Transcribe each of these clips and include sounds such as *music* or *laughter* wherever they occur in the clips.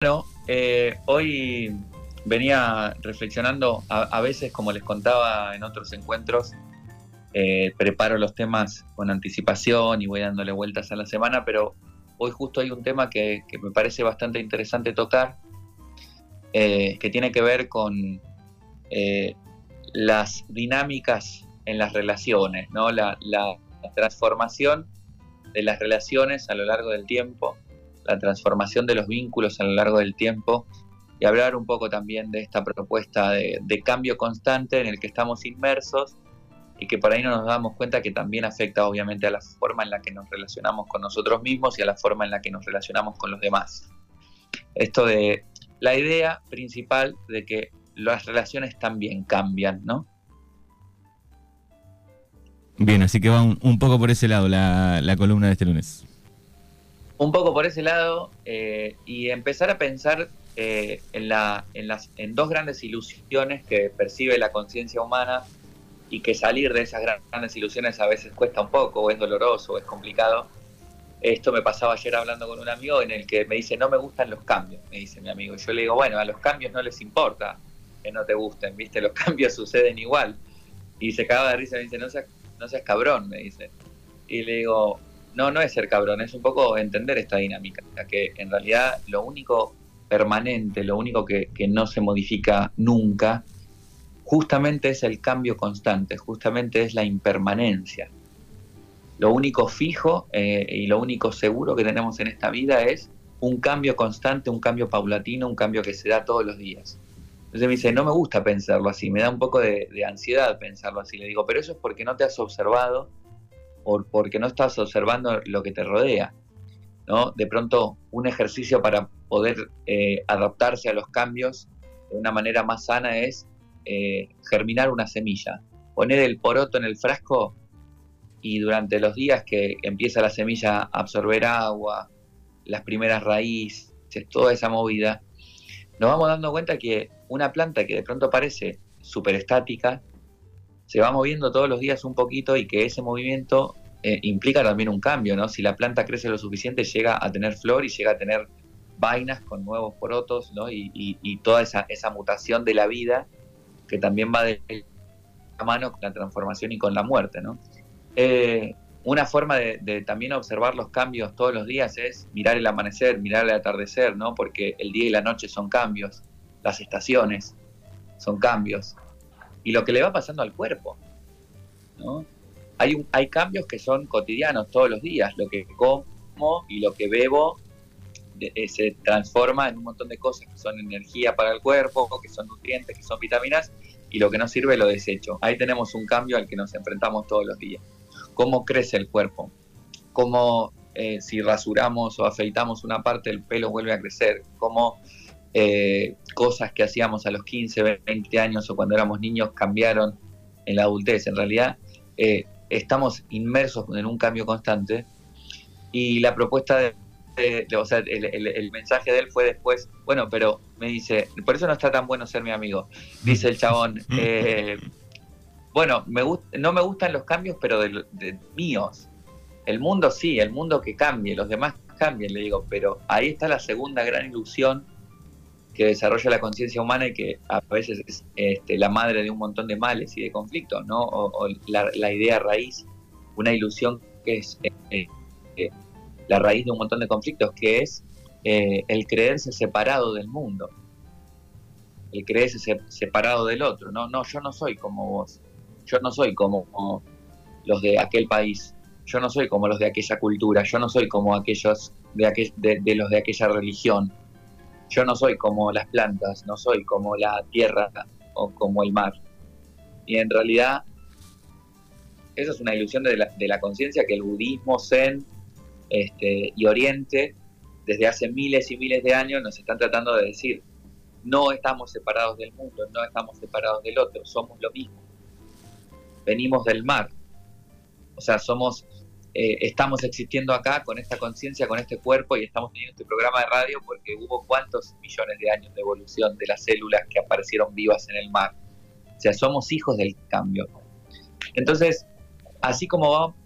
Bueno, eh, hoy venía reflexionando, a, veces como les contaba en otros encuentros, eh, preparo los temas con anticipación y voy dándole vueltas a la semana, pero hoy justo hay un tema que, me parece bastante interesante tocar, eh, que tiene que ver con las dinámicas en las relaciones, ¿no? la transformación de las relaciones a lo largo del tiempo la transformación de los vínculos a lo largo del tiempo y hablar un poco también de esta propuesta de, cambio constante en el que estamos inmersos y que por ahí no nos damos cuenta que también afecta obviamente a la forma en la que nos relacionamos con nosotros mismos y a la forma en la que nos relacionamos con los demás. Esto de la idea principal de que las relaciones también cambian, ¿no? Bien, así que va un, poco por ese lado la, la columna de este lunes un poco por ese lado eh, y empezar a pensar eh, en, la, en, las, en dos grandes ilusiones que percibe la conciencia humana y que salir de esas grandes ilusiones a veces cuesta un poco, o es doloroso, o es complicado. Esto me pasaba ayer hablando con un amigo en el que me dice, no me gustan los cambios, me dice mi amigo. Yo le digo, bueno, a los cambios no les importa que no te gusten, ¿viste? Los *laughs* cambios suceden igual. Y se acaba de risa me dice, no seas, no seas cabrón, me dice. Y le digo, no, no es ser cabrón, es un poco entender esta dinámica, que en realidad lo único permanente, lo único que, no se modifica nunca, justamente es el cambio constante, justamente es la impermanencia. Lo único fijo eh, y lo único seguro que tenemos en esta vida es un cambio constante, un cambio paulatino, un cambio que se da todos los días. Entonces me dice, no me gusta pensarlo así, me da un poco de, de ansiedad pensarlo así. Le digo, pero eso es porque no te has observado porque no estás observando lo que te rodea. ¿no? De pronto, un ejercicio para poder eh, adaptarse a los cambios de una manera más sana es eh, germinar una semilla. Poner el poroto en el frasco y durante los días que empieza la semilla a absorber agua, las primeras raíces, toda esa movida, nos vamos dando cuenta que una planta que de pronto parece súper estática, se va moviendo todos los días un poquito y que ese movimiento eh, implica también un cambio, ¿no? Si la planta crece lo suficiente, llega a tener flor y llega a tener vainas con nuevos porotos, ¿no? Y, toda esa, esa, mutación de la vida que también va de la mano con la transformación y con la muerte, ¿no? Eh, una forma de, también observar los cambios todos los días es mirar el amanecer, mirar el atardecer, ¿no? Porque el día y la noche son cambios, las estaciones son cambios y lo que le va pasando al cuerpo. ¿no? Hay, hay cambios que son cotidianos todos los días, lo que como y lo que bebo eh, se transforma en un montón de cosas que son energía para el cuerpo, que son nutrientes, que son vitaminas, y lo que no sirve lo desecho. Ahí tenemos un cambio al que nos enfrentamos todos los días. ¿Cómo crece el cuerpo? ¿Cómo eh, si rasuramos o afeitamos una parte el pelo vuelve a crecer? ¿Cómo eh, cosas que hacíamos a los 15, 20 años o cuando éramos niños cambiaron en la adultez. En realidad eh, estamos inmersos en un cambio constante y la propuesta de, o sea, el, mensaje de él fue después, bueno, pero me dice, por eso no está tan bueno ser mi amigo, dice el chabón. *laughs* Eh, bueno, me no me gustan los cambios, pero de, de míos. El mundo sí, el mundo que cambie, los demás cambien, le digo, pero ahí está la segunda gran ilusión que desarrolla la conciencia humana y que a veces es este, la madre de un montón de males y de conflictos, ¿no? O, la, idea raíz, una ilusión que es eh, eh, la raíz de un montón de conflictos, que es eh, el creerse separado del mundo, el creerse separado del otro, ¿no? No, yo no soy como vos, yo no soy como los de aquel país, yo no soy como los de aquella cultura, yo no soy como aquellos de, de los de aquella religión, yo no soy como las plantas, no soy como la tierra o como el mar. Y en realidad, eso es una ilusión de la, conciencia que el budismo, zen este, y oriente, desde hace miles y miles de años, nos están tratando de decir. No estamos separados del mundo, no estamos separados del otro, somos lo mismo. Venimos del mar. O sea, somos eh, estamos existiendo acá con esta conciencia, con este cuerpo y estamos teniendo este programa de radio porque hubo cuántos millones de años de evolución de las células que aparecieron vivas en el mar. O sea, somos hijos del cambio. Entonces, así como vamos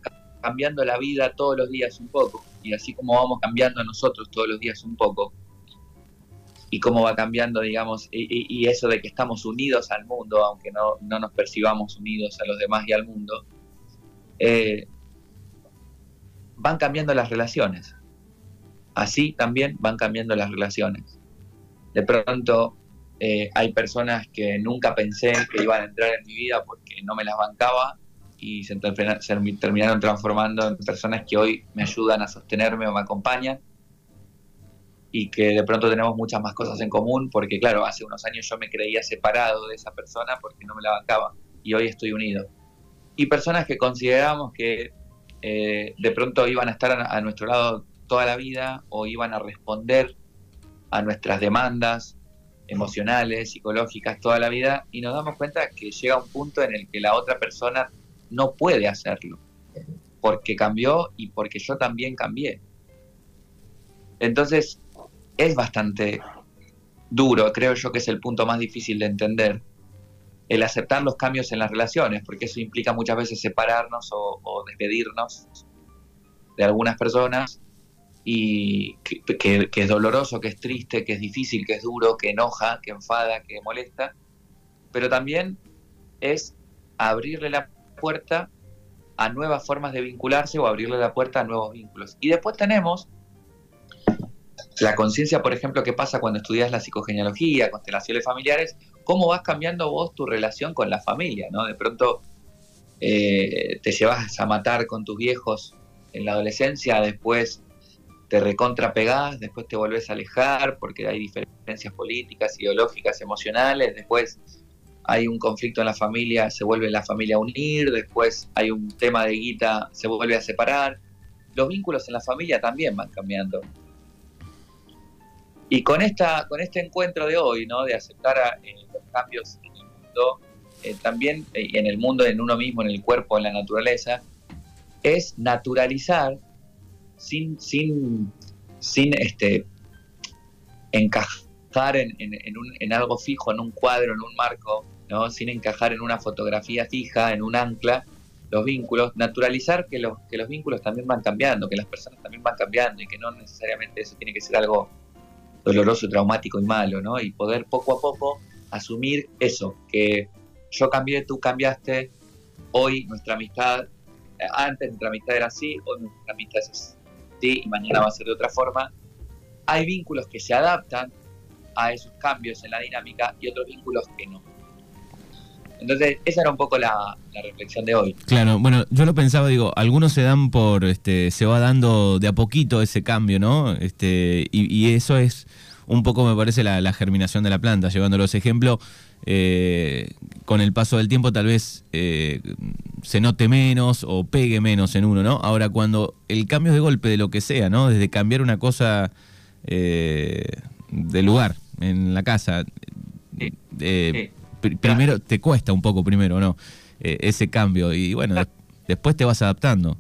cambiando la vida todos los días un poco y así como vamos cambiando nosotros todos los días un poco, y cómo va cambiando, digamos, y, eso de que estamos unidos al mundo, aunque no, nos percibamos unidos a los demás y al mundo, eh, van cambiando las relaciones. Así también van cambiando las relaciones. De pronto eh, hay personas que nunca pensé que iban a entrar en mi vida porque no me las bancaba y se, terminaron transformando en personas que hoy me ayudan a sostenerme o me acompañan y que de pronto tenemos muchas más cosas en común porque claro, hace unos años yo me creía separado de esa persona porque no me la bancaba y hoy estoy unido. Y personas que consideramos que eh, de pronto iban a estar a, nuestro lado toda la vida o iban a responder a nuestras demandas emocionales, psicológicas toda la vida y nos damos cuenta que llega un punto en el que la otra persona no puede hacerlo, porque cambió y porque yo también cambié. Entonces, es bastante duro, creo yo que es el punto más difícil de entender, el aceptar los cambios en las relaciones, porque eso implica muchas veces separarnos o, despedirnos de algunas personas y que, es doloroso, que es triste, que es difícil, que es duro, que enoja, que enfada, que molesta, pero también es abrirle la puerta a nuevas formas de vincularse o abrirle la puerta a nuevos vínculos. Y después tenemos la conciencia, por ejemplo, que pasa cuando estudias la psicogenealogía, constelaciones familiares, cómo vas cambiando vos tu relación con la familia, ¿no? De pronto eh, te llevas a matar con tus viejos en la adolescencia, después te recontrapegás, después te volvés a alejar porque hay diferencias políticas, ideológicas, emocionales, después hay un conflicto en la familia, se vuelve la familia a unir, después hay un tema de guita, se vuelve a separar. Los vínculos en la familia también van cambiando. Y con, esta, con este encuentro de hoy, ¿no? de aceptar eh, los cambios en el mundo, eh, también eh, en el mundo, en uno mismo, en el cuerpo, en la naturaleza, es naturalizar sin, sin, sin este, encajar en, en, algo fijo, en un cuadro, en un marco, ¿no? sin encajar en una fotografía fija, en un ancla, los vínculos, naturalizar que los, que los vínculos también van cambiando, que las personas también van cambiando y que no necesariamente eso tiene que ser algo doloroso, traumático y malo, ¿no? Y poder poco a poco asumir eso, que yo cambié, tú cambiaste, hoy nuestra amistad, eh, antes nuestra amistad era así, hoy nuestra amistad es así y mañana va a ser de otra forma. Hay vínculos que se adaptan a esos cambios en la dinámica y otros vínculos que no. Entonces, esa era un poco la, reflexión de hoy. Claro, bueno, yo lo pensaba, digo, algunos se dan por, este, se va dando de a poquito ese cambio, ¿no? Este, y, eso es un poco, me parece, la, germinación de la planta, llevándolos ejemplo. Eh, con el paso del tiempo tal vez eh, se note menos o pegue menos en uno, ¿no? Ahora, cuando el cambio de golpe de lo que sea, ¿no? Desde cambiar una cosa eh, de lugar en la casa, sí primero te cuesta un poco primero, ¿no? Eh, ese cambio y bueno, después te vas adaptando.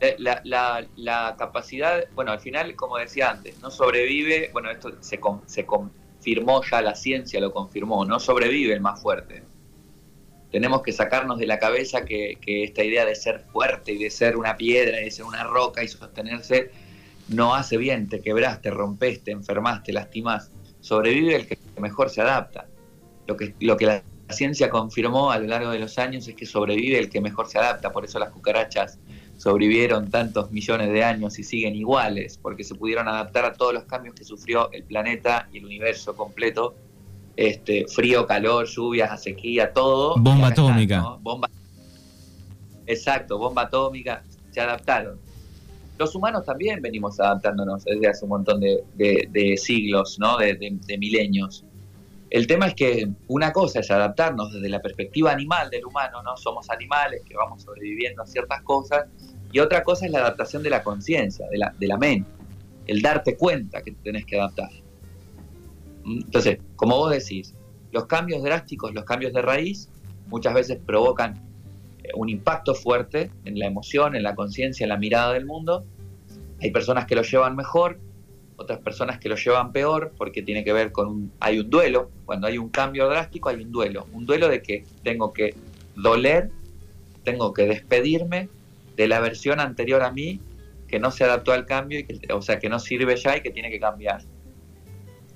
Eh, la, capacidad, bueno, al final, como decía antes, no sobrevive, bueno, esto se, se confirmó ya, la ciencia lo confirmó, no sobrevive el más fuerte. Tenemos que sacarnos de la cabeza que, que esta idea de ser fuerte y de ser una piedra y de ser una roca y sostenerse no hace bien, te quebraste, te rompes, te enfermas, te lastimás. Sobrevive el que mejor se adapta. Lo que, lo que la ciencia confirmó a lo largo de los años es que sobrevive el que mejor se adapta, por eso las cucarachas sobrevivieron tantos millones de años y siguen iguales, porque se pudieron adaptar a todos los cambios que sufrió el planeta y el universo completo, este, frío, calor, lluvias, sequía, todo. Bomba atómica. bomba... Exacto, bomba atómica, se adaptaron. Los humanos también venimos adaptándonos desde hace un montón de, siglos, ¿no? de, de milenios. El tema es que una cosa es adaptarnos desde la perspectiva animal del humano, ¿no? Somos animales que vamos sobreviviendo a ciertas cosas, y otra cosa es la adaptación de la conciencia, de la, mente, el darte cuenta que te tenés que adaptar. Entonces, como vos decís, los cambios drásticos, los cambios de raíz, muchas veces provocan eh, un impacto fuerte en la emoción, en la conciencia, en la mirada del mundo. Hay personas que lo llevan mejor, otras personas que lo llevan peor porque tiene que ver con un, hay un duelo, cuando hay un cambio drástico hay un duelo, un duelo de que tengo que doler, tengo que despedirme de la versión anterior a mí que no se adaptó al cambio, y que, o sea, que no sirve ya y que tiene que cambiar.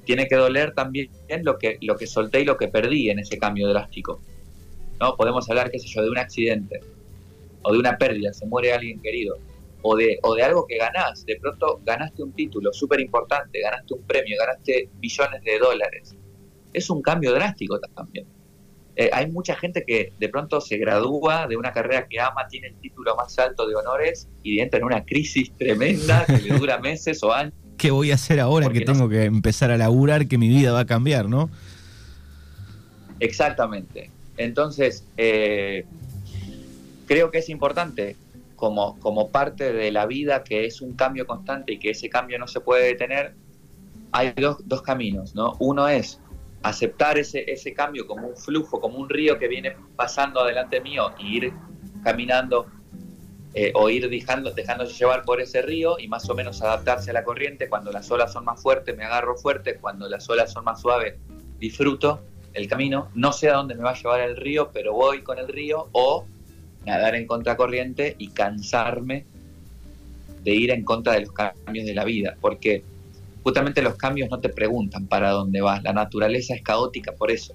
tiene que doler también lo que, lo que solté y lo que perdí en ese cambio drástico. ¿no? Podemos hablar, qué sé yo, de un accidente o de una pérdida, se muere alguien querido, o de, o de algo que ganás. De pronto ganaste un título súper importante, ganaste un premio, ganaste billones de dólares. Es un cambio drástico también. Eh, hay mucha gente que de pronto se gradúa de una carrera que ama, tiene el título más alto de honores y entra en una crisis tremenda que le dura meses o años. *laughs* ¿Qué voy a hacer ahora que tengo que empezar a laburar, que mi vida va a cambiar, no? Exactamente. Entonces, eh, creo que es importante como, como parte de la vida que es un cambio constante y que ese cambio no se puede detener, hay dos, dos caminos, ¿no? Uno es aceptar ese, ese cambio como un flujo, como un río que viene pasando adelante mío y ir caminando eh, o ir dejando, dejándose llevar por ese río y más o menos adaptarse a la corriente. Cuando las olas son más fuertes me agarro fuerte, cuando las olas son más suaves disfruto el camino. No sé a dónde me va a llevar el río, pero voy con el río o nadar en contracorriente y cansarme de ir en contra de los cambios de la vida, porque justamente los cambios no te preguntan para dónde vas, la naturaleza es caótica por eso,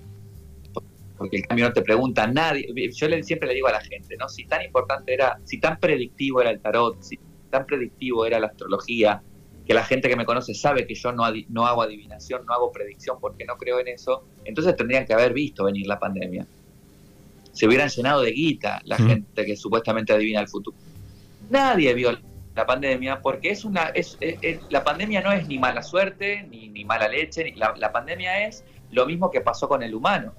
porque el cambio no te pregunta a nadie, yo siempre le digo a la gente, ¿no? Si tan importante era, si tan predictivo era el tarot, si tan predictivo era la astrología, que la gente que me conoce sabe que yo no, no hago adivinación, no hago predicción porque no creo en eso, entonces tendrían que haber visto venir la pandemia. Se hubieran llenado de guita la gente que supuestamente adivina el futuro. Nadie vio la pandemia, porque es una, es, la pandemia no es ni mala suerte, ni, ni mala leche, ni, la, la, pandemia es lo mismo que pasó con el humano.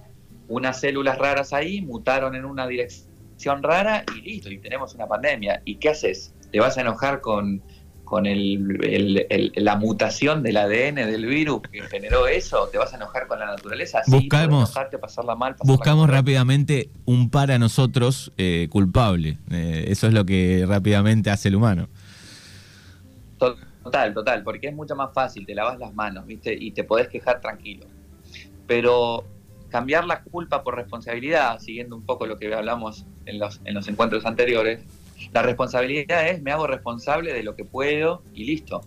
Unas células raras ahí mutaron en una dirección rara y listo, y tenemos una pandemia. ¿Y qué haces? ¿Te vas a enojar con, con el, la mutación del ADN del virus que generó eso? ¿Te vas a enojar con la naturaleza? Sí, buscamos, pasarla mal, buscamos rápidamente un para nosotros eh, culpable. Eh, eso es lo que rápidamente hace el humano. Total, total, porque es mucho más fácil, te lavas las manos, ¿viste? Y te podés quejar tranquilo. Pero cambiar la culpa por responsabilidad, siguiendo un poco lo que hablamos en los, en los encuentros anteriores, la responsabilidad es me hago responsable de lo que puedo y listo.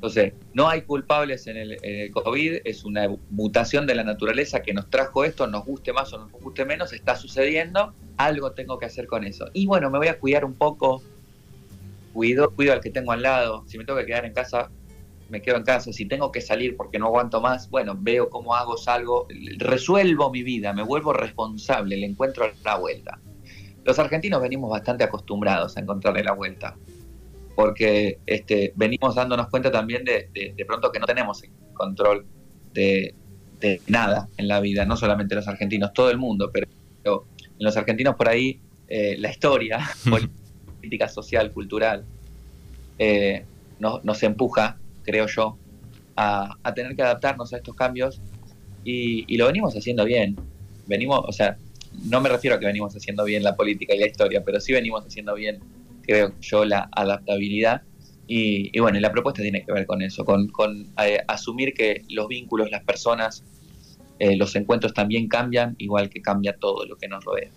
Entonces, no hay culpables en el, COVID, es una mutación de la naturaleza que nos trajo esto, nos guste más o nos guste menos, está sucediendo, algo tengo que hacer con eso. Y bueno, me voy a cuidar un poco, cuido, cuido al que tengo al lado. Si me tengo que quedar en casa, me quedo en casa. Si tengo que salir porque no aguanto más, bueno, veo cómo hago, salgo, resuelvo mi vida, me vuelvo responsable, le encuentro la vuelta. Los argentinos venimos bastante acostumbrados a encontrarle la vuelta, porque este, venimos dándonos cuenta también de, de, pronto que no tenemos control de, de, nada en la vida, no solamente los argentinos, todo el mundo, pero, en los argentinos por ahí eh, la historia, *laughs* política social, cultural, eh, nos, empuja, creo yo, a, tener que adaptarnos a estos cambios y, lo venimos haciendo bien. Venimos, o sea, no me refiero a que venimos haciendo bien la política y la historia, pero sí venimos haciendo bien, creo yo, la adaptabilidad. Y, bueno, la propuesta tiene que ver con eso, con, eh, asumir que los vínculos, las personas, eh, los encuentros también cambian, igual que cambia todo lo que nos rodea.